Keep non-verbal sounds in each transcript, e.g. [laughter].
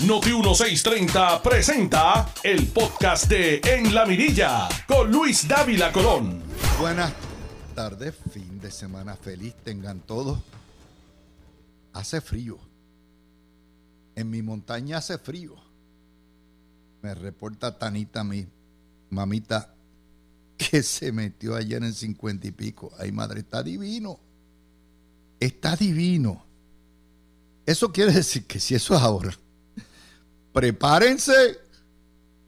Noti 1630 presenta el podcast de En la Mirilla con Luis Dávila Colón. Buenas tardes, fin de semana feliz tengan todos. Hace frío. En mi montaña hace frío. Me reporta Tanita, mi mamita, que se metió ayer en cincuenta y pico. Ay, madre, está divino. Está divino. Eso quiere decir que si eso es ahora, prepárense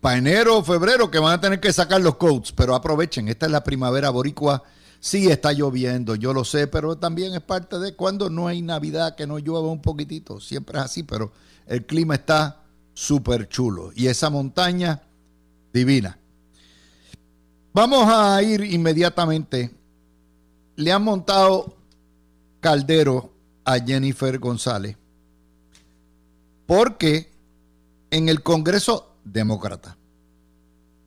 para enero o febrero que van a tener que sacar los coats, pero aprovechen, esta es la primavera boricua. Sí está lloviendo, yo lo sé, pero también es parte de cuando no hay Navidad que no llueva un poquitito. Siempre es así, pero el clima está súper chulo y esa montaña divina. Vamos a ir inmediatamente. Le han montado caldero a Jennifer González porque en el Congreso demócrata,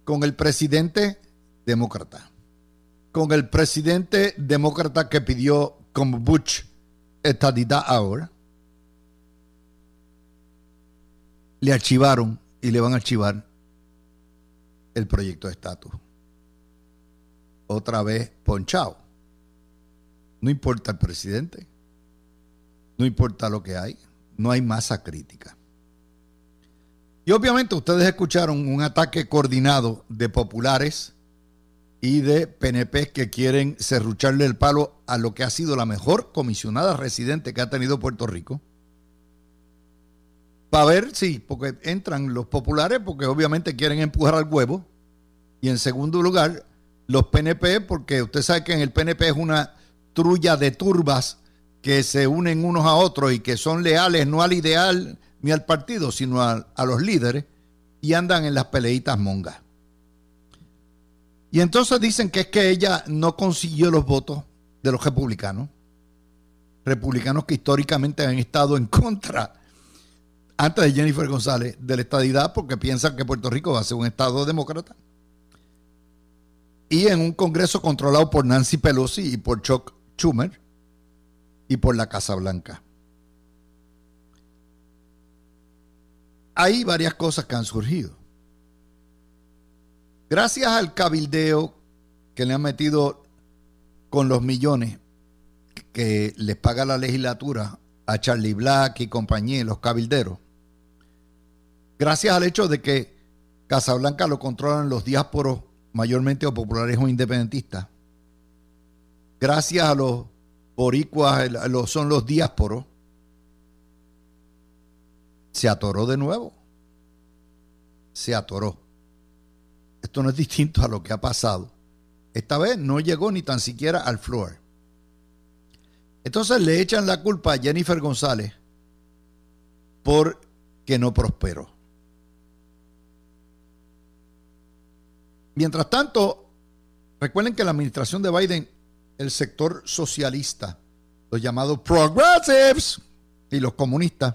con el presidente demócrata, con el presidente demócrata que pidió como Bush estadidad ahora, le archivaron y le van a archivar el proyecto de estatus. Otra vez ponchado. No importa el presidente, no importa lo que hay, no hay masa crítica. Y obviamente ustedes escucharon un ataque coordinado de populares y de PNP que quieren serrucharle el palo a lo que ha sido la mejor comisionada residente que ha tenido Puerto Rico. Para ver, sí, porque entran los populares porque obviamente quieren empujar al huevo. Y en segundo lugar, los PNP porque usted sabe que en el PNP es una trulla de turbas que se unen unos a otros y que son leales no al ideal ni al partido, sino a, los líderes y andan en las peleitas mongas. Y entonces dicen que es que ella no consiguió los votos de los republicanos, republicanos que históricamente han estado en contra, antes de Jennifer González, de la estadidad, porque piensan que Puerto Rico va a ser un estado demócrata. Y en un Congreso controlado por Nancy Pelosi y por Chuck Schumer, y por la Casa Blanca. Hay varias cosas que han surgido. Gracias al cabildeo que le han metido con los millones que les paga la legislatura a Charlie Black y compañía, los cabilderos, gracias al hecho de que Casablanca lo controlan los diásporos mayormente o populares o independentistas, gracias a los boricuas son los diásporos, se atoró de nuevo. Se atoró. Esto no es distinto a lo que ha pasado. Esta vez no llegó ni tan siquiera al floor. Entonces le echan la culpa a Jennifer González por que no prosperó. Mientras tanto, recuerden que la administración de Biden el sector socialista, los llamados progressives y los comunistas,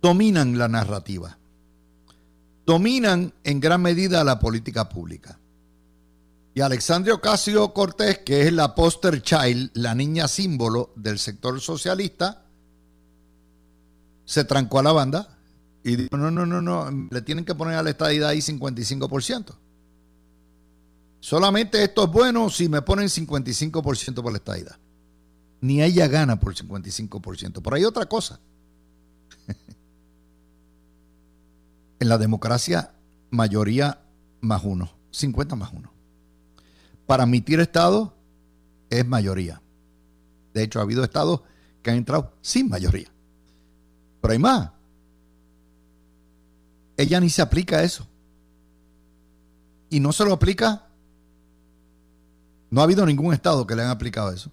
dominan la narrativa, dominan en gran medida la política pública. Y Alexandria Ocasio Cortés, que es la poster child, la niña símbolo del sector socialista, se trancó a la banda y dijo, no, no, no, no, le tienen que poner a la estadidad ahí 55%. Solamente esto es bueno si me ponen 55% por la estadidad. Ni ella gana por 55%. Pero hay otra cosa. En la democracia, mayoría más uno. 50 más uno. Para admitir Estado es mayoría. De hecho, ha habido estados que han entrado sin mayoría. Pero hay más. Ella ni se aplica eso. Y no se lo aplica no ha habido ningún estado que le han aplicado eso.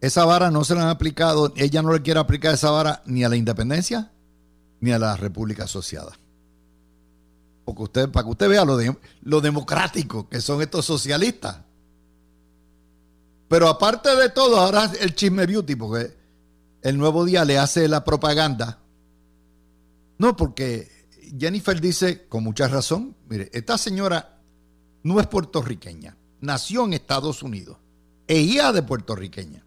Esa vara no se la han aplicado, ella no le quiere aplicar esa vara ni a la independencia ni a la República Asociada. Porque usted, para que usted vea lo, de, lo democrático que son estos socialistas. Pero aparte de todo, ahora el chisme beauty, porque el nuevo día le hace la propaganda. No, porque Jennifer dice, con mucha razón, mire, esta señora no es puertorriqueña, nació en Estados Unidos, e hija de puertorriqueña.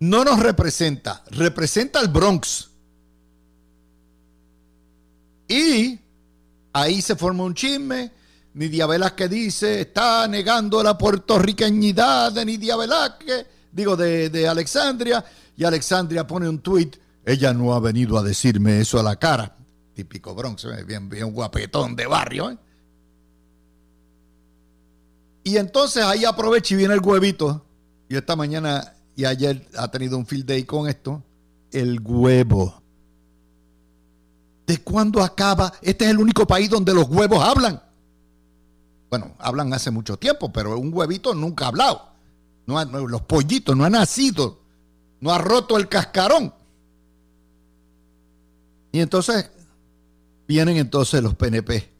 No nos representa, representa al Bronx, Y ahí se forma un chisme. Nidia Velázquez dice, está negando la puertorriqueñidad de Nidia Velázquez, digo, de, de Alexandria. Y Alexandria pone un tuit, ella no ha venido a decirme eso a la cara. Típico Bronx, ¿eh? bien, bien guapetón de barrio. ¿eh? Y entonces ahí aprovecha y viene el huevito. Y esta mañana y ayer ha tenido un field day con esto. El huevo. ¿De cuándo acaba? Este es el único país donde los huevos hablan. Bueno, hablan hace mucho tiempo, pero un huevito nunca ha hablado. No los pollitos no han nacido. No ha roto el cascarón. Y entonces vienen entonces los PNP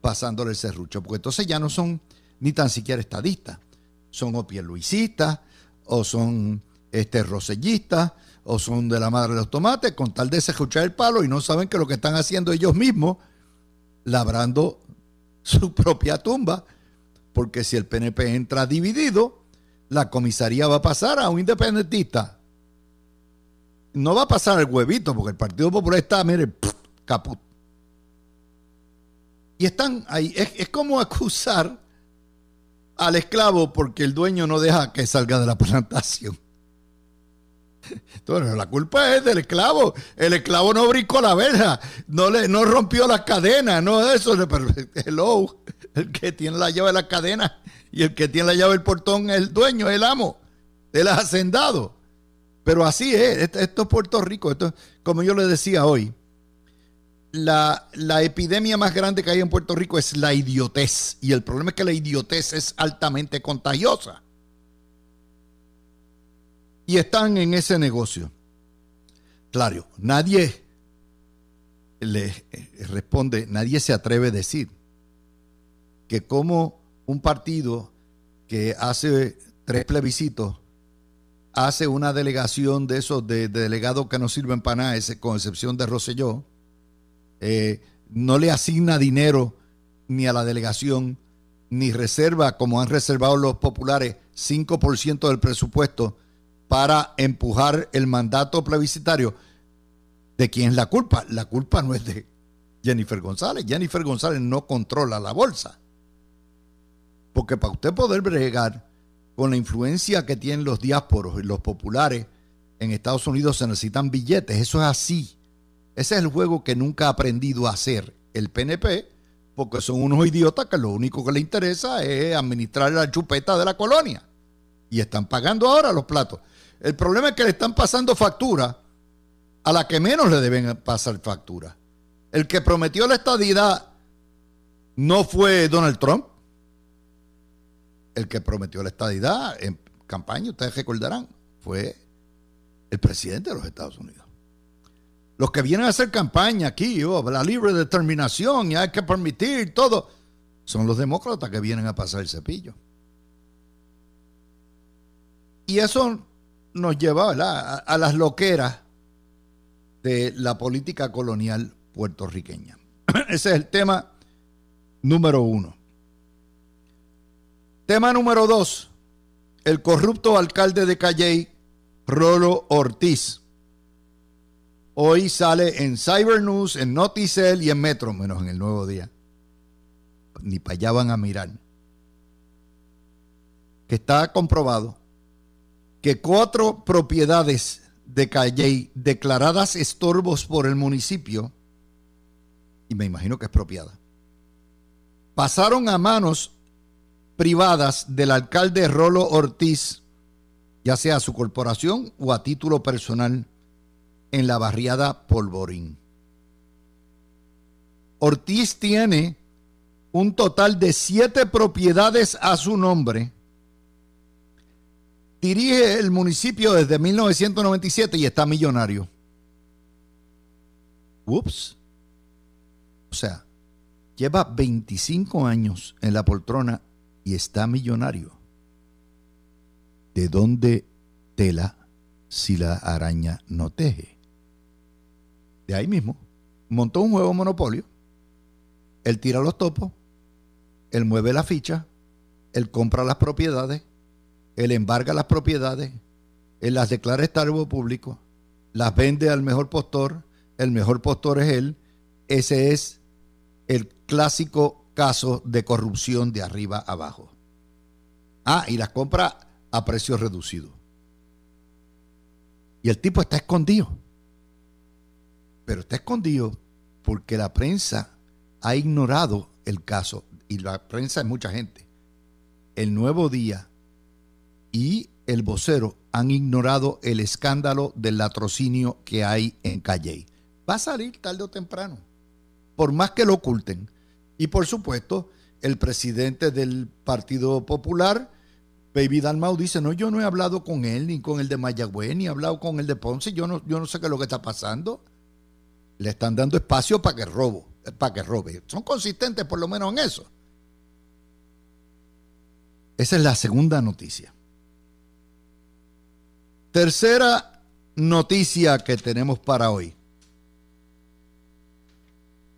pasándole el serrucho, porque entonces ya no son ni tan siquiera estadistas, son o o son este, rosellistas, o son de la madre de los tomates, con tal de escuchar el palo y no saben que lo que están haciendo ellos mismos, labrando su [laughs] propia tumba, porque si el PNP entra dividido, la comisaría va a pasar a un independentista. No va a pasar el huevito, porque el Partido Popular está, mire, [laughs] caput. Y están ahí. Es, como acusar al esclavo porque el dueño no deja que salga de la [laughs] plantación. Entonces, la culpa es del esclavo. El esclavo no brincó la verja, no, le, no rompió las cadenas, no eso. [laughs] Hello, el que tiene la llave de las cadenas y el que tiene la llave del portón es el dueño, el amo, el hacendado. Pero así es, esto, es Puerto Rico. Esto, como yo le decía hoy, la, la, epidemia más grande que hay en Puerto Rico es la idiotez. Y el problema es que la idiotez es altamente contagiosa. Y están en ese negocio. Claro, nadie le eh, responde, nadie se atreve a decir que como un partido que hace tres plebiscitos hace una delegación de esos de, delegados que no sirven para nada, con excepción de Rosselló, eh, no le asigna dinero ni a la delegación, ni reserva, como han reservado los populares, 5% del presupuesto para empujar el mandato plebiscitario. ¿De quién es la culpa? La culpa no es de Jennifer González. Jennifer González no controla la bolsa. Porque para usted poder bregar con la influencia que tienen los diásporos y los populares en Estados Unidos se necesitan billetes. Eso es así. Ese es el juego que nunca ha aprendido a hacer el PNP, porque son unos idiotas que lo único que les interesa es administrar la chupeta de la colonia. Y están pagando ahora los platos. El problema es que le están pasando factura a la que menos le deben pasar factura. El que prometió la estadidad no fue Donald Trump. El que prometió la estadidad en campaña, ustedes recordarán, fue el presidente de los Estados Unidos. Los que vienen a hacer campaña aquí, oh, la libre determinación y hay que permitir todo, son los demócratas que vienen a pasar el cepillo. Y eso nos lleva a, a las loqueras de la política colonial puertorriqueña. [clears throat] Ese es el tema número uno. Tema número dos. El corrupto alcalde de Calley, Rolo Ortiz Hoy sale en Cyber News, en Noticel y en Metro, menos en el nuevo día. Ni para allá van a mirar. Que está comprobado que cuatro propiedades de Calley declaradas estorbos por el municipio, y me imagino que es propiedad, pasaron a manos privadas del alcalde Rolo Ortiz, ya sea su corporación o a título personal en la barriada Polvorín. Ortiz tiene un total de siete propiedades a su nombre. Dirige el municipio desde 1997 y está millonario. Ups. O sea, lleva 25 años en la poltrona y está millonario. ¿De dónde tela si la araña no teje? de ahí mismo, montó un juego monopolio. Él tira los topos, él mueve la ficha, él compra las propiedades, él embarga las propiedades, él las declara estarbo público, las vende al mejor postor, el mejor postor es él, ese es el clásico caso de corrupción de arriba abajo. Ah, y las compra a precio reducido. Y el tipo está escondido. Pero está escondido porque la prensa ha ignorado el caso. Y la prensa es mucha gente. El nuevo día y el vocero han ignorado el escándalo del latrocinio que hay en Calle. Va a salir tarde o temprano, por más que lo oculten. Y por supuesto, el presidente del Partido Popular, Baby Dalmau, dice, no, yo no he hablado con él, ni con el de Mayagüez, ni he hablado con el de Ponce, yo no, yo no sé qué es lo que está pasando. Le están dando espacio para que robo, para que robe. Son consistentes por lo menos en eso. Esa es la segunda noticia. Tercera noticia que tenemos para hoy.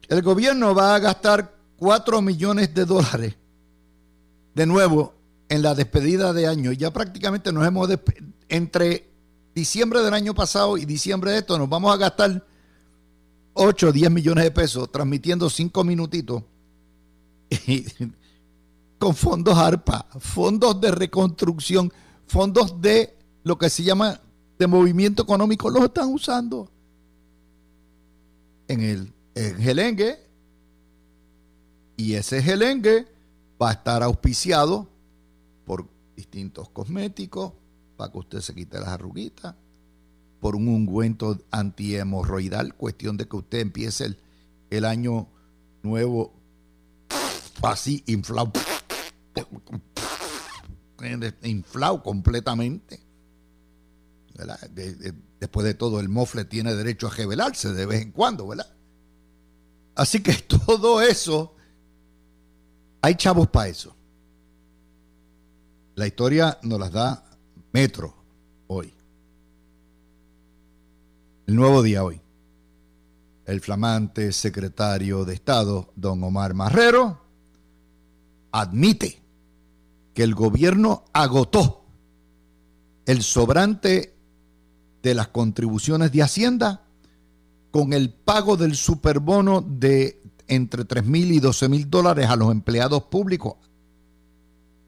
El gobierno va a gastar 4 millones de dólares de nuevo en la despedida de año. Ya prácticamente nos hemos entre diciembre del año pasado y diciembre de esto nos vamos a gastar 8 o 10 millones de pesos transmitiendo 5 minutitos [laughs] con fondos ARPA, fondos de reconstrucción, fondos de lo que se llama de movimiento económico, los están usando en el en gelengue y ese gelengue va a estar auspiciado por distintos cosméticos para que usted se quite las arruguitas, por un ungüento antihemorroidal, cuestión de que usted empiece el, el año nuevo así inflado, inflado completamente. Después de todo, el mofle tiene derecho a revelarse de vez en cuando, ¿verdad? Así que [laughs] todo eso, hay chavos para eso. La historia nos las da Metro hoy. El nuevo día hoy. El flamante secretario de Estado, don Omar Marrero, admite que el gobierno agotó el sobrante de las contribuciones de Hacienda con el pago del superbono de entre 3 mil y 12 mil dólares a los empleados públicos.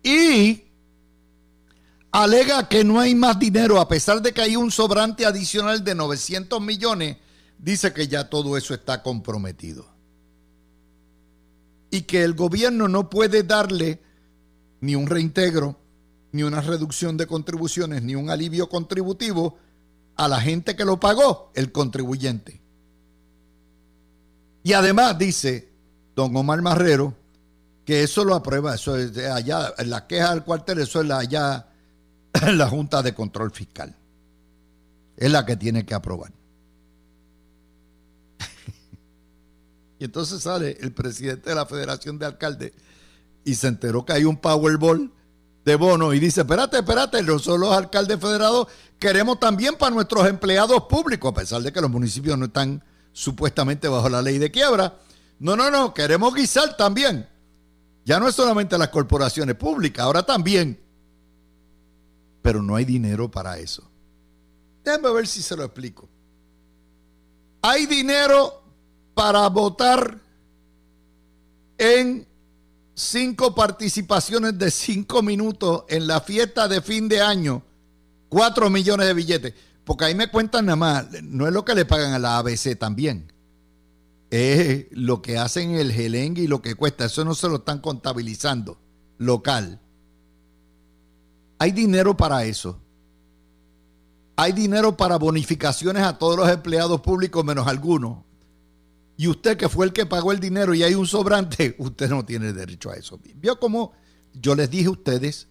Y alega que no hay más dinero, a pesar de que hay un sobrante adicional de 900 millones, dice que ya todo eso está comprometido. Y que el gobierno no puede darle ni un reintegro, ni una reducción de contribuciones, ni un alivio contributivo a la gente que lo pagó, el contribuyente. Y además dice don Omar Marrero que eso lo aprueba, eso es de allá, la queja del cuartel, eso es allá la Junta de Control Fiscal. Es la que tiene que aprobar. [laughs] y entonces sale el presidente de la Federación de Alcaldes y se enteró que hay un Powerball de bono y dice, espérate, espérate, nosotros los alcaldes federados queremos también para nuestros empleados públicos, a pesar de que los municipios no están supuestamente bajo la ley de quiebra. No, no, no, queremos guisar también. Ya no es solamente las corporaciones públicas, ahora también. Pero no hay dinero para eso. Déjenme ver si se lo explico. Hay dinero para votar en cinco participaciones de cinco minutos en la fiesta de fin de año. Cuatro millones de billetes. Porque ahí me cuentan nada más, no es lo que le pagan a la ABC también. Es lo que hacen el gelengue y lo que cuesta. Eso no se lo están contabilizando local. Hay dinero para eso. Hay dinero para bonificaciones a todos los empleados públicos menos algunos. Y usted que fue el que pagó el dinero y hay un sobrante, [laughs] usted no tiene derecho a eso. Vio como yo les dije a ustedes,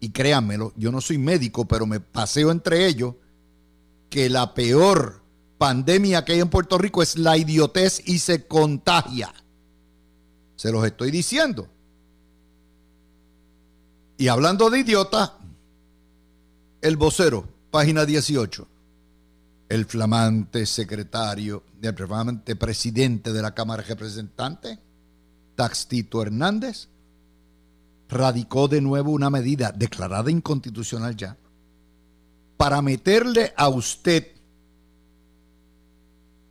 y créanmelo, yo no soy médico, pero me paseo entre ellos que la peor pandemia que hay en Puerto Rico es la idiotez y se contagia. Se los estoy diciendo. Y hablando de idiota, el vocero, página 18, el flamante secretario, el flamante presidente de la Cámara de Representantes, Taxito Hernández, radicó de nuevo una medida declarada inconstitucional ya, para meterle a usted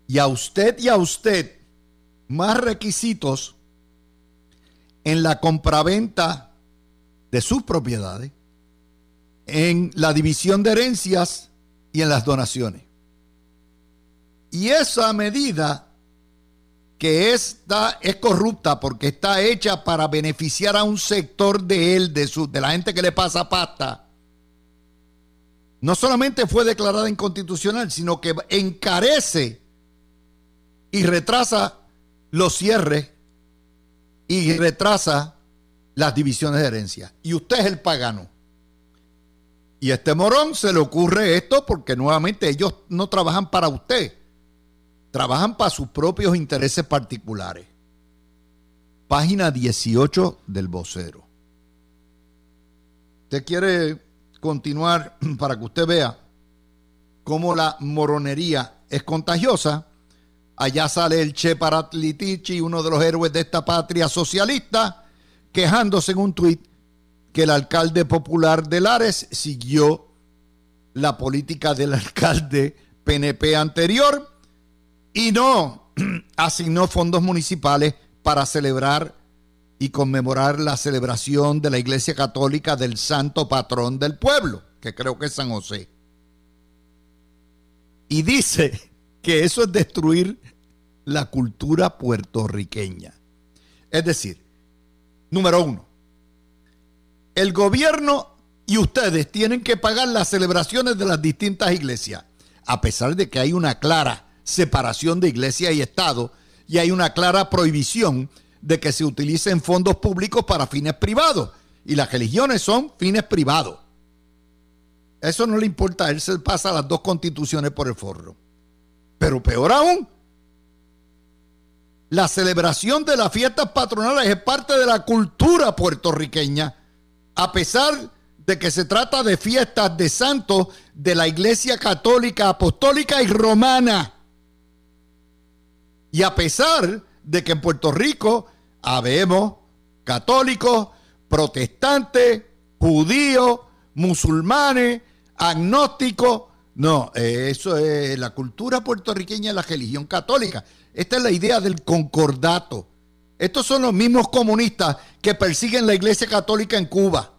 y a usted y a usted más requisitos en la compraventa de sus propiedades, en la división de herencias y en las donaciones. Y esa medida que esta es corrupta porque está hecha para beneficiar a un sector de él, de, su, de la gente que le pasa pasta, no solamente fue declarada inconstitucional, sino que encarece y retrasa los cierres y retrasa las divisiones de herencia. Y usted es el pagano. Y a este morón se le ocurre esto porque nuevamente ellos no trabajan para usted, trabajan para sus propios intereses particulares. Página 18 del vocero. Usted quiere continuar [clears throat] para que usted vea cómo la moronería es contagiosa. Allá sale el Che Paratlitichi, uno de los héroes de esta patria socialista, quejándose en un tuit que el alcalde popular de Lares siguió la política del [laughs] alcalde PNP anterior y no [clears throat] asignó fondos municipales para celebrar y conmemorar la celebración de la Iglesia Católica del santo patrón del pueblo, que creo que es San José. Y dice que eso es destruir la cultura puertorriqueña. Es decir, número uno, el gobierno y ustedes tienen que pagar las celebraciones de las distintas iglesias, a pesar de que hay una clara separación de iglesia y Estado y hay una clara prohibición de que se utilicen fondos públicos para fines privados. Y las religiones son fines privados. Eso no le importa, él se pasa las dos constituciones por el forro. Pero peor aún, la celebración de las fiestas patronales es parte de la cultura puertorriqueña, a pesar de que se trata de fiestas de santos de la Iglesia Católica, Apostólica y Romana. Y a pesar de que en Puerto Rico habemos católicos, protestantes, judíos, musulmanes, agnósticos. No, eso es la cultura puertorriqueña la religión católica. Esta es la idea del concordato. Estos son los mismos comunistas que persiguen la iglesia católica en Cuba.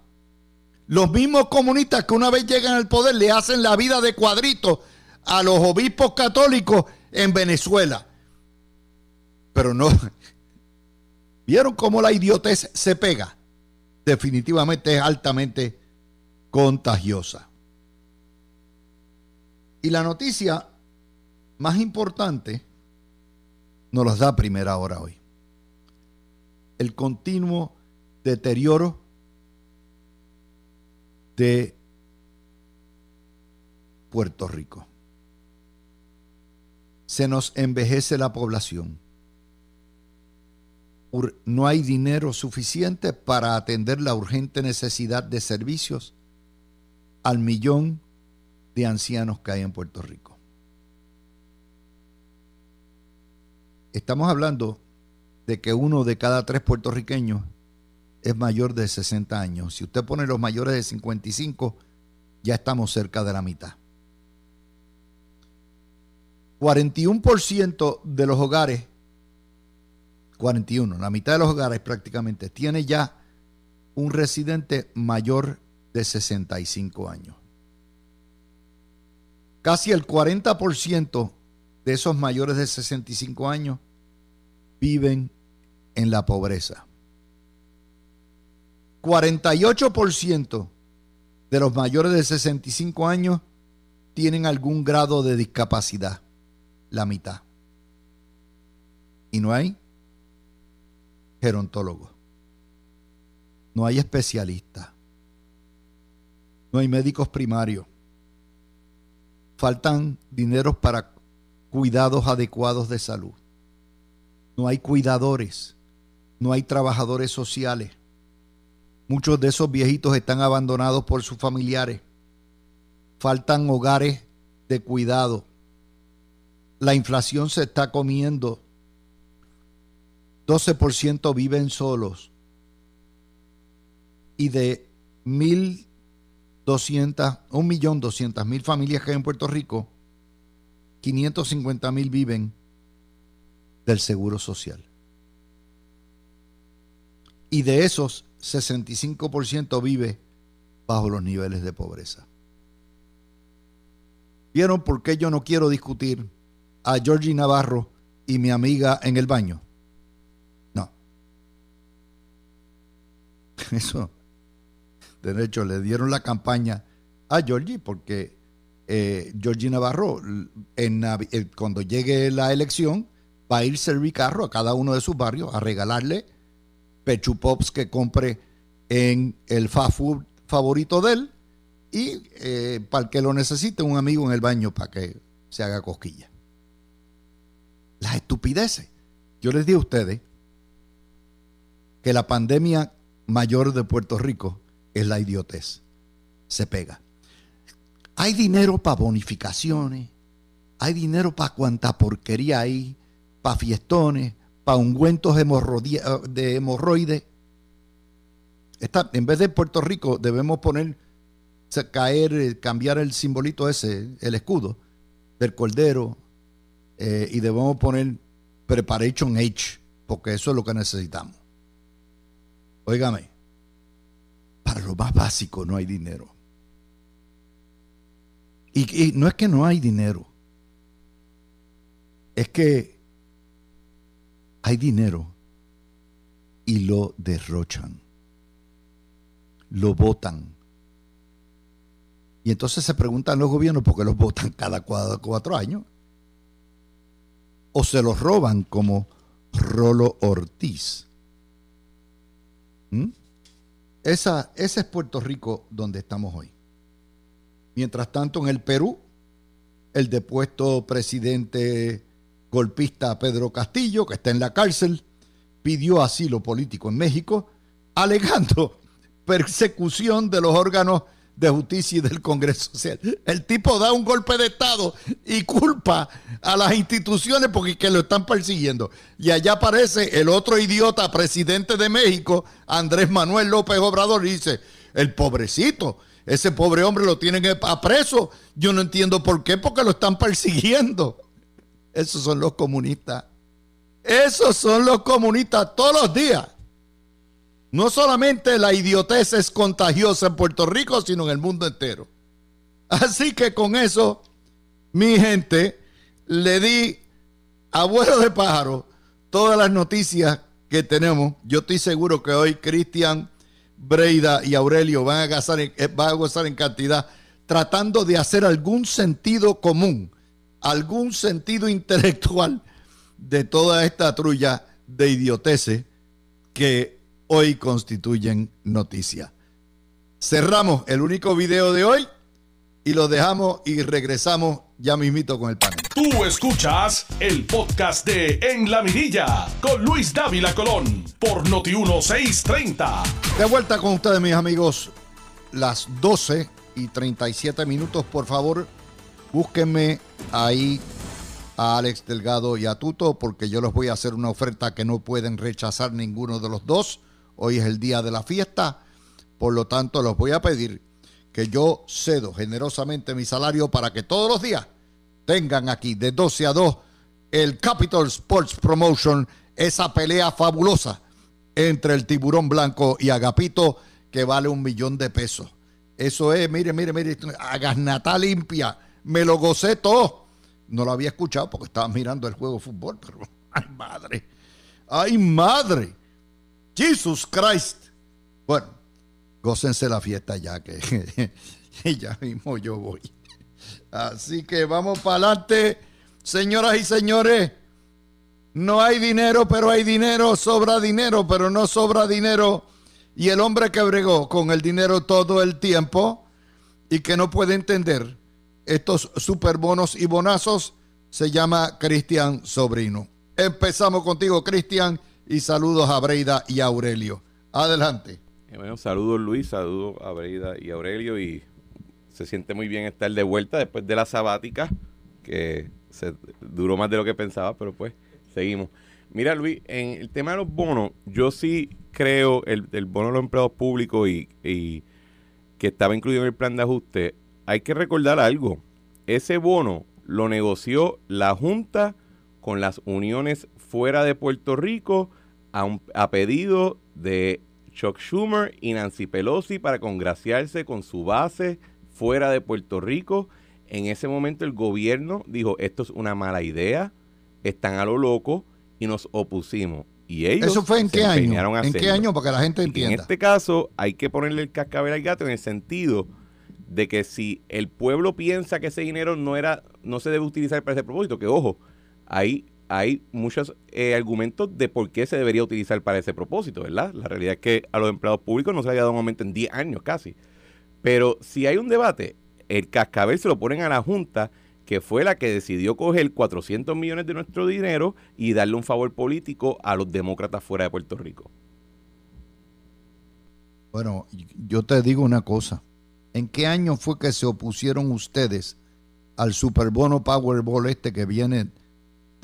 Los mismos comunistas que una vez llegan al poder le hacen la vida de cuadrito a los obispos católicos en Venezuela. Pero no, [laughs] ¿Vieron cómo la idiotez se pega? Definitivamente es altamente contagiosa. Y la noticia más importante nos las da primera hora hoy. El continuo deterioro de Puerto Rico. Se nos envejece la población no hay dinero suficiente para atender la urgente necesidad de servicios al millón de ancianos que hay en Puerto Rico. Estamos hablando de que uno de cada tres puertorriqueños es mayor de 60 años. Si usted pone los mayores de 55, ya estamos cerca de la mitad. 41% de los hogares 41, la mitad de los hogares prácticamente tiene ya un residente mayor de 65 años. Casi el 40% de esos mayores de 65 años viven en la pobreza. 48% de los mayores de 65 años tienen algún grado de discapacidad, la mitad. Y no hay No hay especialistas. No hay médicos primarios. Faltan dineros para cuidados adecuados de salud. No hay cuidadores. No hay trabajadores sociales. Muchos de esos viejitos están abandonados por sus familiares. Faltan hogares de cuidado. La inflación se está comiendo 12% viven solos y de 1.200, 1.200.000 familias que hay en Puerto Rico, 550.000 viven del Seguro Social. Y de esos, 65% vive bajo los niveles de pobreza. ¿Vieron por qué yo no quiero discutir a Georgie Navarro y mi amiga en el baño? No. [laughs] Eso. De hecho, le dieron la campaña a Georgie porque eh, Georgie Navarro, eh, cuando llegue la elección, va a ir servir carro a cada uno de sus barrios a regalarle pechupops que compre en el fast favorito de él y eh, para el que lo necesite un amigo en el baño para que se haga cosquilla. Las estupideces. Yo les digo a ustedes que la pandemia mayor de Puerto Rico es la idiotez. Se pega. Hay dinero para bonificaciones, hay dinero para cuanta porquería hay, para fiestones, para ungüentos de hemorroides. en vez de Puerto Rico, debemos poner, caer, eh, cambiar el simbolito ese, el escudo del cordero, eh, y debemos poner Preparation H, porque eso es lo que necesitamos. Óigame, para lo más básico no hay dinero. Y, no es que no hay dinero, es que hay dinero y lo derrochan, lo votan. Y entonces se preguntan los gobiernos por qué los votan cada cuatro, años. O se los roban como Rolo Ortiz. ¿Mm? Esa, ese es Puerto Rico donde estamos hoy. Mientras tanto, en el Perú, el depuesto presidente golpista Pedro Castillo, que está en la cárcel, pidió asilo político en México, alegando [laughs] persecución de los órganos de justicia y del Congreso Social. El tipo da un golpe de Estado y culpa a las instituciones porque que lo están persiguiendo. Y allá aparece el otro idiota presidente de México, Andrés Manuel López Obrador, y dice, el pobrecito, ese pobre hombre lo tienen a preso. Yo no entiendo por qué, porque lo están persiguiendo. Esos son los comunistas. Esos son los comunistas todos los días. No solamente la idiotez es contagiosa en Puerto Rico, sino en el mundo entero. Así que con eso, mi gente, le di a vuelo de pájaro todas las noticias que tenemos. Yo estoy seguro que hoy Cristian Breida y Aurelio van a, gozar en, eh, van a gozar en cantidad tratando de hacer algún sentido común, algún sentido [laughs] intelectual de toda esta trulla de idioteces que hoy constituyen noticia. Cerramos el único video de hoy y lo dejamos y regresamos ya mismito con el panel. Tú escuchas el podcast de En la Mirilla con Luis Dávila Colón por Noti 1630. De vuelta con ustedes, mis amigos, las 12 y 37 minutos, por favor, búsquenme ahí a Alex Delgado y a Tuto porque yo les voy a hacer una oferta que no pueden rechazar ninguno de los dos. Hoy es el día de la fiesta, por lo tanto los voy a pedir que yo cedo generosamente mi salario para que todos los días tengan aquí de 12 a 2 el Capital Sports Promotion, esa pelea fabulosa entre el tiburón blanco y Agapito que vale un millón de pesos. Eso es, mire, mire, mire, agasnata limpia, me lo gocé todo. No lo había escuchado porque estaba mirando el juego de fútbol, pero [laughs] ay madre, ay madre, Jesus Christ. Bueno, gócense la fiesta ya que [laughs] ya mismo yo voy. Así que vamos para adelante, señoras y señores. No hay dinero, pero hay dinero, sobra dinero, pero no sobra dinero. Y el hombre que bregó con el dinero todo el tiempo y que no puede entender estos superbonos y bonazos se llama Cristian Sobrino. Empezamos contigo, Cristian, y saludos a Breida y a Aurelio. Adelante. Eh, bueno, saludos Luis, saludos a Breida y Aurelio y se siente muy bien estar de vuelta después de la sabática, que se duró más de lo que pensaba, pero pues seguimos. Mira Luis, en el tema de los bonos, yo sí creo el, el bono de los empleados públicos y, y que estaba incluido en el plan de ajuste, hay que recordar algo. Ese bono lo negoció la Junta con las uniones fuera de Puerto Rico a, un, a pedido de Chuck Schumer y Nancy Pelosi para congraciarse con su base fuera de Puerto Rico. En ese momento el gobierno dijo, esto es una mala idea, están a lo loco y nos opusimos. Y ellos ¿Eso fue en se qué año? a ¿En qué año? Para que la gente Y en entienda. este caso hay que ponerle el cascabel al gato en el sentido de que si el pueblo piensa que ese dinero no era no se debe utilizar para ese propósito, que ojo, hay hay muchos eh, argumentos de por qué se debería utilizar para ese propósito, ¿verdad? La realidad es que a los empleados públicos no se le ha dado un aumento en 10 años casi. Pero si hay un debate, el cascabel se lo ponen a la Junta, que fue la que decidió coger 400 millones de nuestro dinero y darle un favor político a los demócratas fuera de Puerto Rico. Bueno, yo te digo una cosa. ¿En qué año fue que se opusieron ustedes al superbono Powerball este que viene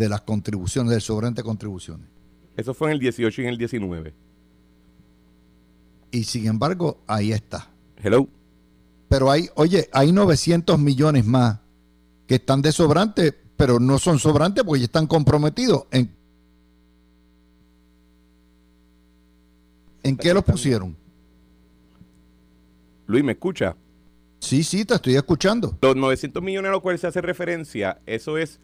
de las contribuciones, del sobrante de contribuciones? Eso fue en el 18 y en el 19. Y sin embargo, ahí está. Hello. Pero hay, oye, hay 900 millones más que están de sobrante, pero no son sobrantes porque ya están comprometidos. ¿En, ¿En qué los pusieron? Luis, ¿me escucha? Sí, sí, te estoy escuchando. Los 900 millones a los cuales se hace referencia, eso es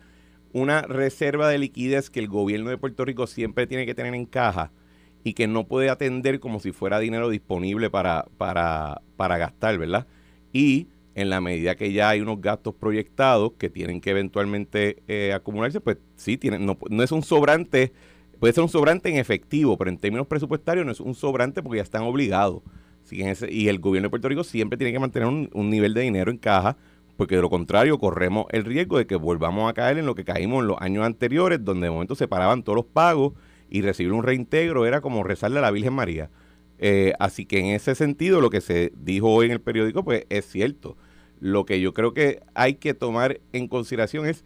una reserva de liquidez que el gobierno de Puerto Rico siempre tiene que tener en caja y que no puede atender como si fuera dinero disponible para, para, para gastar, ¿verdad? Y en la medida que ya hay unos gastos proyectados que tienen que eventualmente eh, acumularse, pues sí, tienen, no, no es un sobrante, puede ser un sobrante en efectivo, pero en términos presupuestarios no es un sobrante porque ya están obligados. Y el gobierno de Puerto Rico siempre tiene que mantener un nivel de dinero en caja, porque de lo contrario corremos el riesgo de que volvamos a caer en lo que caímos en los años anteriores, donde de momento se paraban todos los pagos y recibir un reintegro era como rezarle a la Virgen María. Eh, así que en ese sentido lo que se dijo hoy en el periódico pues es cierto. Lo que yo creo que hay que tomar en consideración es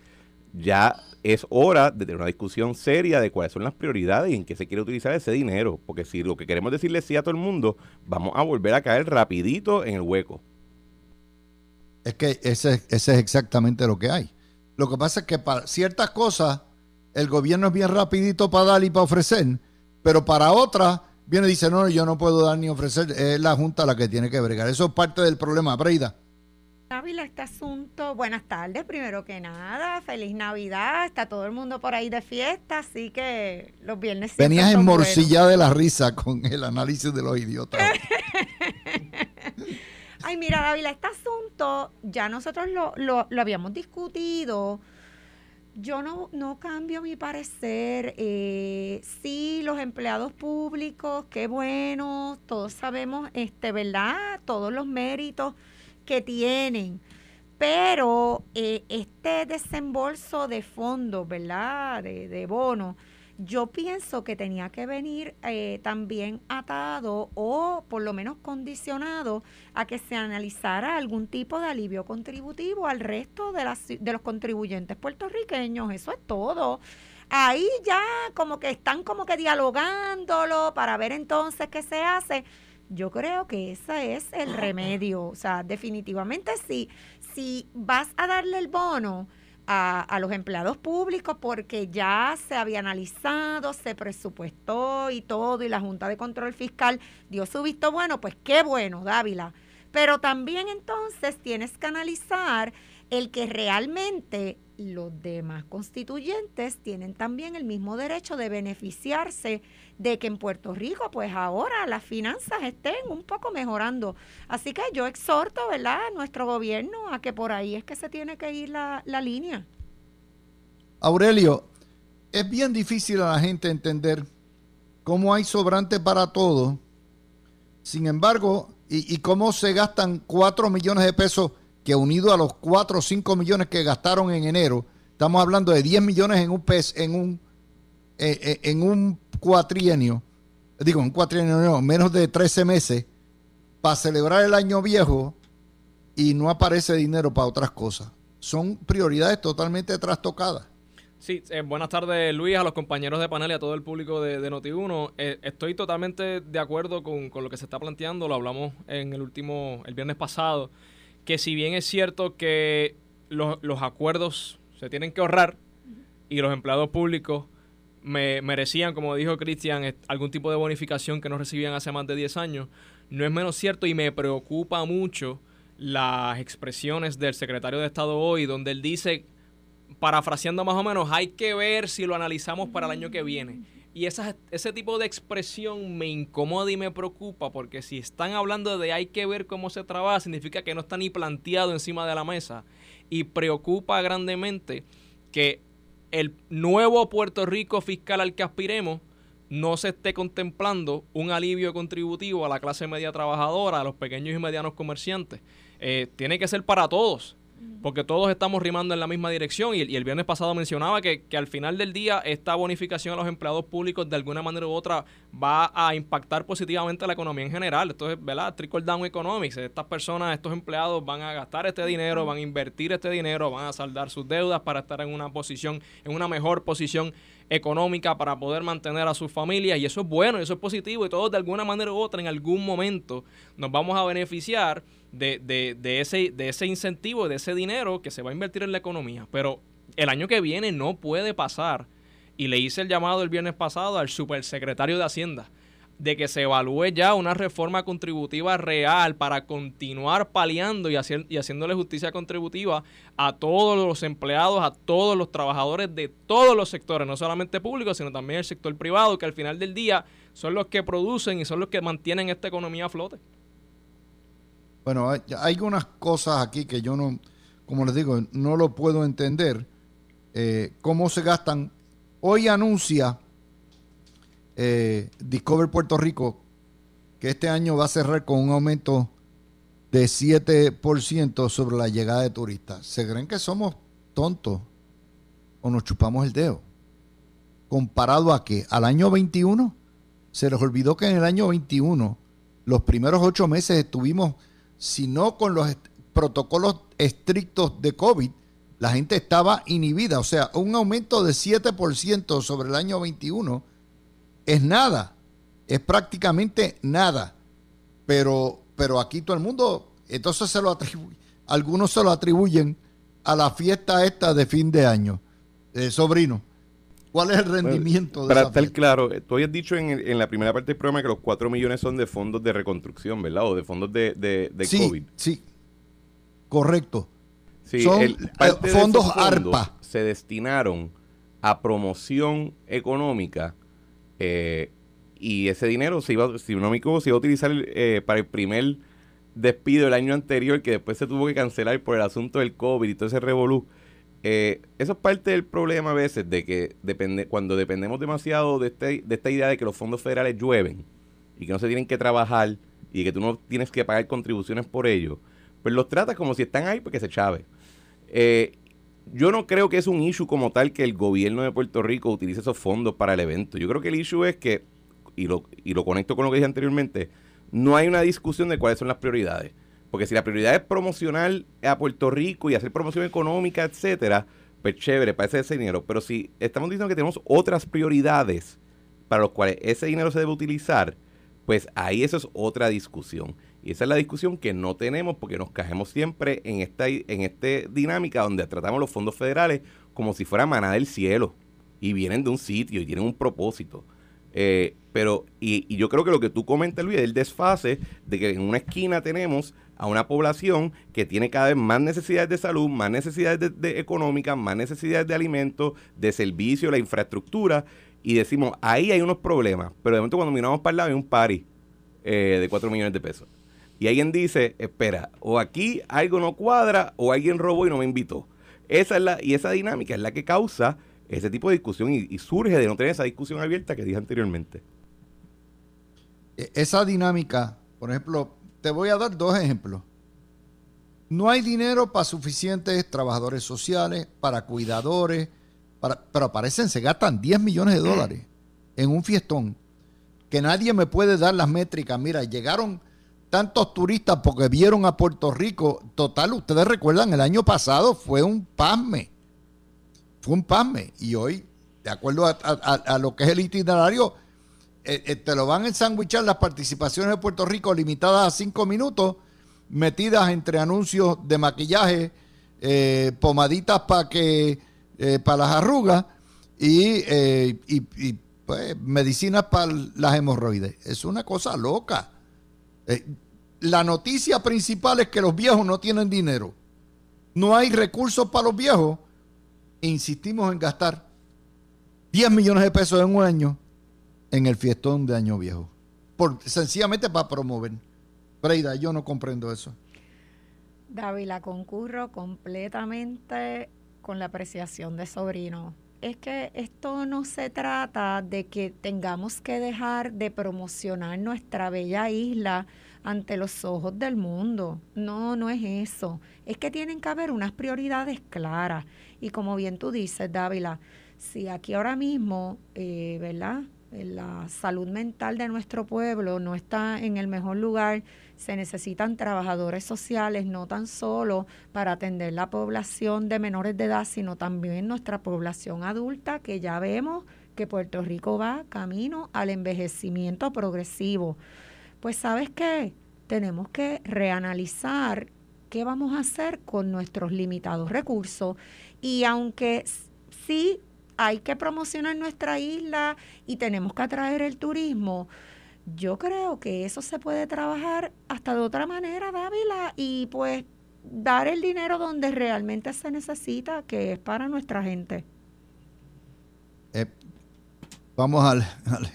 ya es hora de tener una discusión seria de cuáles son las prioridades y en qué se quiere utilizar ese dinero. Porque si lo que queremos decirle sí a todo el mundo, vamos a volver a caer rapidito en el hueco. Es que ese, ese es exactamente lo que hay. Lo que pasa es que para ciertas cosas el gobierno es bien rapidito para dar y para ofrecer, pero para otras viene y dice, no, yo no puedo dar ni ofrecer, es la Junta la que tiene que bregar. Eso es parte del problema, Breida. Ávila, este asunto, buenas tardes, primero que nada, feliz Navidad, está todo el mundo por ahí de fiesta, así que los viernes Venías en morcilla de la risa con el análisis de los idiotas. [laughs] Ay, mira, Dávila, este asunto ya nosotros lo, lo, lo habíamos discutido. Yo no, no cambio mi parecer. Eh, sí, los empleados públicos, qué bueno, todos sabemos, este, ¿verdad? Todos los méritos que tienen. Pero eh, este desembolso de fondos, ¿verdad? De, de bonos, yo pienso que tenía que venir eh, también atado o por lo menos condicionado a que se analizara algún tipo de alivio contributivo al resto de, las, de los contribuyentes puertorriqueños. Eso es todo. Ahí ya como que están como que dialogándolo para ver entonces qué se hace. Yo creo que ese es el [laughs] remedio. O sea, definitivamente sí. Si vas a darle el bono, a, a, los empleados públicos porque ya se había analizado, se presupuestó y todo, y la Junta de Control Fiscal dio su visto bueno, pues qué bueno, Dávila. Pero también entonces tienes que analizar el que realmente los demás constituyentes tienen también el mismo derecho de beneficiarse de que en Puerto Rico, pues ahora las finanzas estén un poco mejorando. Así que yo exhorto, ¿verdad?, a nuestro gobierno a que por ahí es que se tiene que ir la, la línea. Aurelio, es bien difícil a la gente entender cómo hay sobrante para todo. Sin embargo, y, cómo se gastan 4 millones de pesos que unido a los 4 o 5 millones que gastaron en enero, estamos hablando de 10 millones en un pez, en un eh, eh, en un cuatrienio, digo, un cuatrienio no, menos de 13 meses, para celebrar el año viejo y no aparece dinero para otras cosas. Son prioridades totalmente trastocadas. Sí, eh, buenas tardes Luis, a los compañeros de panel y a todo el público de, de Noti1. Eh, estoy totalmente de acuerdo con, con, lo que se está planteando, lo hablamos en el último, el viernes pasado, que si bien es cierto que los, los acuerdos se tienen que ahorrar, y los empleados públicos me merecían, como dijo Cristian, algún tipo de bonificación que no recibían hace más de 10 años, no es menos cierto y me preocupa mucho las expresiones del secretario de Estado hoy, donde él dice, parafraseando más o menos, hay que ver si lo analizamos para el año que viene. Y ese tipo de expresión me incomoda y me preocupa porque si están hablando de hay que ver cómo se trabaja, significa que no está ni planteado encima de la mesa. Y preocupa grandemente que el nuevo Puerto Rico fiscal al que aspiremos no se esté contemplando un alivio contributivo a la clase media trabajadora, a los pequeños y medianos comerciantes. Eh, tiene que ser para todos porque todos estamos rimando en la misma dirección y, el viernes pasado mencionaba que, al final del día esta bonificación a los empleados públicos de alguna manera u otra va a impactar positivamente a la economía en general. Esto es, ¿verdad? Trickle down economics. Estas personas, estos empleados van a gastar este dinero, van a invertir este dinero, van a saldar sus deudas para estar en una posición, en una mejor posición económica para poder mantener a sus familias y eso es bueno, y eso es positivo y todos de alguna manera u otra en algún momento nos vamos a beneficiar de, de, de, ese, de ese incentivo, de ese dinero que se va a invertir en la economía. Pero el año que viene no puede pasar y le hice el llamado el viernes pasado al supersecretario de Hacienda de que se evalúe ya una reforma contributiva real para continuar paliando y, y haciéndole justicia contributiva a todos los empleados, a todos los trabajadores de todos los sectores, no solamente públicos, sino también el sector privado, que al final del día son los que producen y son los que mantienen esta economía a flote. Bueno, hay, hay unas cosas aquí que yo no, como les digo, no lo puedo entender. Eh, cómo se gastan. Hoy anuncia eh, Discover Puerto Rico que este año va a cerrar con un aumento de 7% sobre la llegada de turistas. ¿Se creen que somos tontos o nos chupamos el dedo? Comparado a que al año 21, se les olvidó que en el año 21, los primeros ocho meses estuvimos, si no con los protocolos estrictos de COVID, la gente estaba inhibida. O sea, un aumento de 7% sobre el año 21 es nada, es prácticamente nada. Pero, pero aquí todo el mundo, entonces se lo atribuye, algunos se lo atribuyen a la fiesta esta de fin de año. Eh, sobrino, ¿cuál es el rendimiento de Para estar claro, tú habías dicho en, la primera parte del programa que los 4 millones son de fondos de reconstrucción, ¿verdad? O de fondos de, de, sí, COVID. Sí, correcto. Sí, son eh, fondos ARPA. Se destinaron a promoción económica eh, y ese dinero, se iba, si no me equivoco, se iba a utilizar eh, para el primer despido del año anterior, que después se tuvo que cancelar por el asunto del COVID y todo ese revolú. Eh, eso es parte del problema a veces de que depende, cuando dependemos demasiado de, este, de esta idea de que los fondos federales llueven y que no se tienen que trabajar y que tú no tienes que pagar contribuciones por ello, pues los tratas como si están ahí porque se chave. Eh, yo no creo que es un issue como tal que el gobierno de Puerto Rico utilice esos fondos para el evento. Yo creo que el issue es que, y lo, y lo conecto con lo que dije anteriormente, no hay una discusión de cuáles son las prioridades. Porque si la prioridad es promocionar a Puerto Rico y hacer promoción económica, etcétera, pues chévere, para ese dinero. Pero si estamos diciendo que tenemos otras prioridades para las cuales ese dinero se debe utilizar, pues ahí eso es otra discusión. Y esa es la discusión que no tenemos porque nos cajemos siempre en esta, en esta dinámica donde tratamos los fondos federales como si fuera maná del cielo y vienen de un sitio y tienen un propósito. Eh, pero, y, yo creo que lo que tú comentas, Luis, es el desfase de que en una esquina tenemos a una población que tiene cada vez más necesidades de salud, más necesidades de, económicas, más necesidades de alimentos, de servicios, la infraestructura, y decimos, ahí hay unos problemas, pero de momento cuando miramos para el lado hay un pari eh, de 4 millones de pesos y alguien dice, espera, o aquí algo no cuadra o alguien robó y no me invitó. Esa es la, y esa dinámica es la que causa ese tipo de discusión y, surge de no tener esa discusión abierta que dije anteriormente. E, esa dinámica, por ejemplo, te voy a dar dos ejemplos. No hay dinero para suficientes trabajadores sociales, para cuidadores, pero aparecen, se gastan 10 millones de dólares en un fiestón que nadie me puede dar las métricas. Mira, llegaron tantos turistas porque vieron a Puerto Rico. Total, ustedes recuerdan, el año pasado fue un pasme. Fue un pasme. Y hoy, de acuerdo a, lo que es el itinerario, eh, eh, te lo van a ensanguichar las participaciones de Puerto Rico limitadas a cinco minutos, metidas entre anuncios de maquillaje, eh, pomaditas para que para las arrugas y, eh, pues, medicinas para las hemorroides. Es una cosa loca. La noticia principal es que los viejos no tienen dinero. No hay recursos para los viejos. insistimos en gastar 10 millones de pesos en un año en el fiestón de Año Viejo. Por, sencillamente para promover. Breida, yo no comprendo eso. Dávila, concurro completamente con la apreciación de sobrino. Es que esto no se trata de que tengamos que dejar de promocionar nuestra bella isla ante los ojos del mundo. No, no es eso. Es que tienen que haber unas prioridades claras. Y como bien tú dices, Dávila, si aquí ahora mismo, eh, ¿verdad? La salud mental de nuestro pueblo no está en el mejor lugar, se necesitan trabajadores sociales, no tan solo para atender la población de menores de edad, sino también nuestra población adulta, que ya vemos que Puerto Rico va camino al envejecimiento progresivo. Pues sabes qué, tenemos que reanalizar qué vamos a hacer con nuestros limitados recursos y aunque sí hay que promocionar nuestra isla y tenemos que atraer el turismo, yo creo que eso se puede trabajar hasta de otra manera, Dávila, y pues dar el dinero donde realmente se necesita, que es para nuestra gente. Eh, vamos al, [laughs] al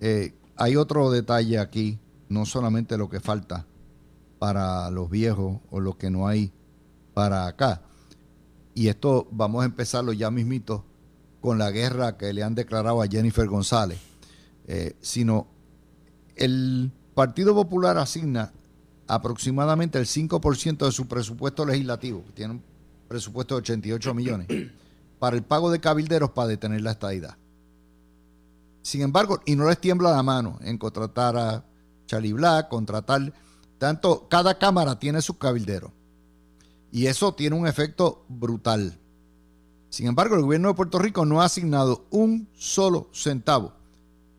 eh, hay otro detalle aquí, no solamente lo que falta para los viejos o lo que no hay para acá. Y esto vamos a empezarlo ya mismito con la guerra que le han declarado a Jennifer González, eh, sino el Partido Popular asigna aproximadamente el 5% de su presupuesto legislativo, que tiene un presupuesto de 88 millones, [clears throat] para el pago de cabilderos para detener la estadidad. Sin embargo, y no les tiembla la mano en contratar a Charlie Black, contratar, tanto, cada cámara tiene sus cabilderos. Y eso tiene un efecto brutal. Sin embargo, el gobierno de Puerto Rico no ha asignado un solo centavo,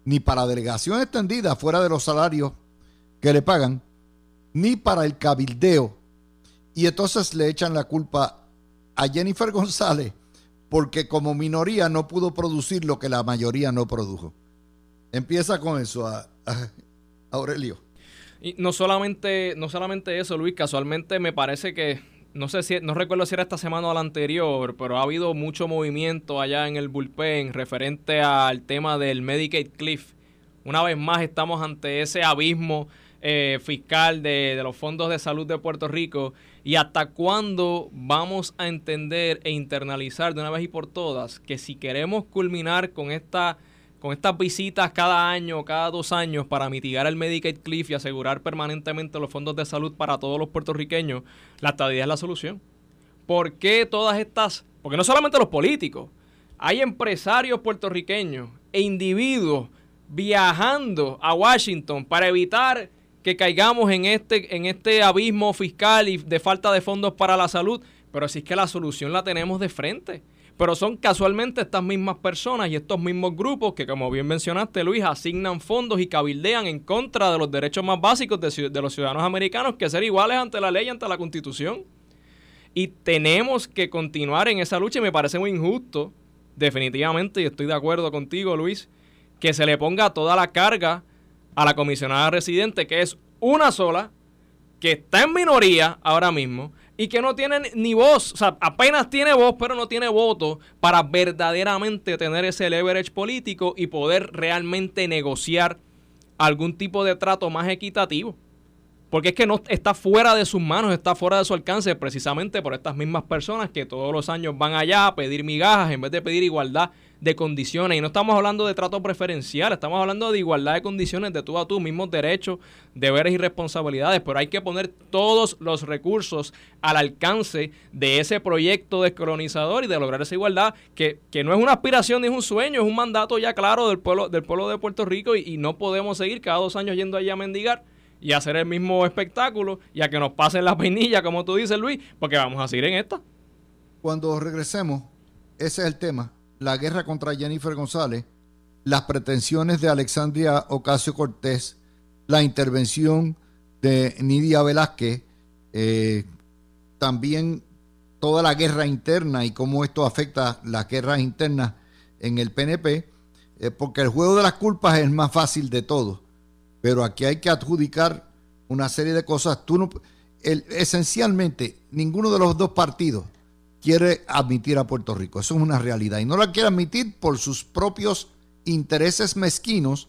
ni para delegación extendida fuera de los salarios que le pagan, ni para el cabildeo. Y entonces le echan la culpa a Jennifer González porque como minoría no pudo producir lo que la mayoría no produjo. Empieza con eso, a, Aurelio. Y no solamente, no solamente eso, Luis, casualmente me parece que, no sé si, no recuerdo si era esta semana o la anterior, pero ha habido mucho movimiento allá en el bullpen referente al tema del Medicaid Cliff. Una vez más estamos ante ese abismo eh, fiscal de, de, los fondos de salud de Puerto Rico y hasta cuándo vamos a entender e internalizar de una vez y por todas que si queremos culminar con esta con estas visitas cada año, cada dos años para mitigar el Medicaid Cliff y asegurar permanentemente los fondos de salud para todos los puertorriqueños, la estadía es la solución. ¿Por qué todas estas? Porque no solamente los políticos, hay empresarios puertorriqueños e individuos viajando a Washington para evitar que caigamos en este, en este abismo fiscal y de falta de fondos para la salud. Pero así es que la solución la tenemos de frente. Pero son casualmente estas mismas personas y estos mismos grupos que, como bien mencionaste, Luis, asignan fondos y cabildean en contra de los derechos más básicos de, de los ciudadanos americanos, que ser iguales ante la ley y ante la constitución. Y tenemos que continuar en esa lucha y me parece muy injusto, definitivamente, y estoy de acuerdo contigo, Luis, que se le ponga toda la carga a la comisionada residente, que es una sola, que está en minoría ahora mismo y que no tiene ni voz, o sea, apenas tiene voz, pero no tiene voto para verdaderamente tener ese leverage político y poder realmente negociar algún tipo de trato más equitativo. Porque es que no está fuera de sus manos, está fuera de su alcance precisamente por estas mismas personas que todos los años van allá a pedir migajas en vez de pedir igualdad de condiciones. Y no estamos hablando de trato preferencial, estamos hablando de igualdad de condiciones de tú a tú, mismos derechos, deberes y responsabilidades. Pero hay que poner todos los recursos al alcance de ese proyecto descolonizador y de lograr esa igualdad, que, que no es una aspiración ni es un sueño, es un mandato ya claro del pueblo, del pueblo de Puerto Rico y, y no podemos seguir cada dos años yendo allá a mendigar y hacer el mismo espectáculo y a que nos pasen la peinilla, como tú dices, Luis, porque vamos a seguir en esta. Cuando regresemos, ese es el tema la guerra contra Jennifer González, las pretensiones de Alexandria Ocasio Cortés, la intervención de Nidia Velázquez, eh, también toda la guerra interna y cómo esto afecta las guerras internas en el PNP, eh, porque el juego de las culpas es más fácil de todo. Pero aquí hay que adjudicar una serie de cosas. Tú no, esencialmente, ninguno de los dos partidos quiere admitir a Puerto Rico. Eso es una realidad. Y no la quiere admitir por sus propios intereses mezquinos.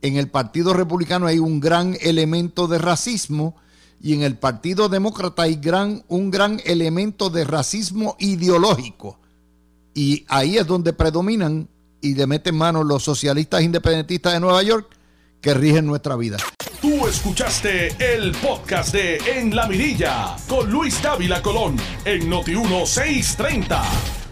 En el Partido Republicano hay un gran elemento de racismo y en el Partido Demócrata hay gran, un gran elemento de racismo ideológico. Y ahí es donde predominan y le meten mano los socialistas independentistas de Nueva York que rigen nuestra vida. Tú escuchaste el podcast de En la Mirilla con Luis Dávila Colón en Noti 1630.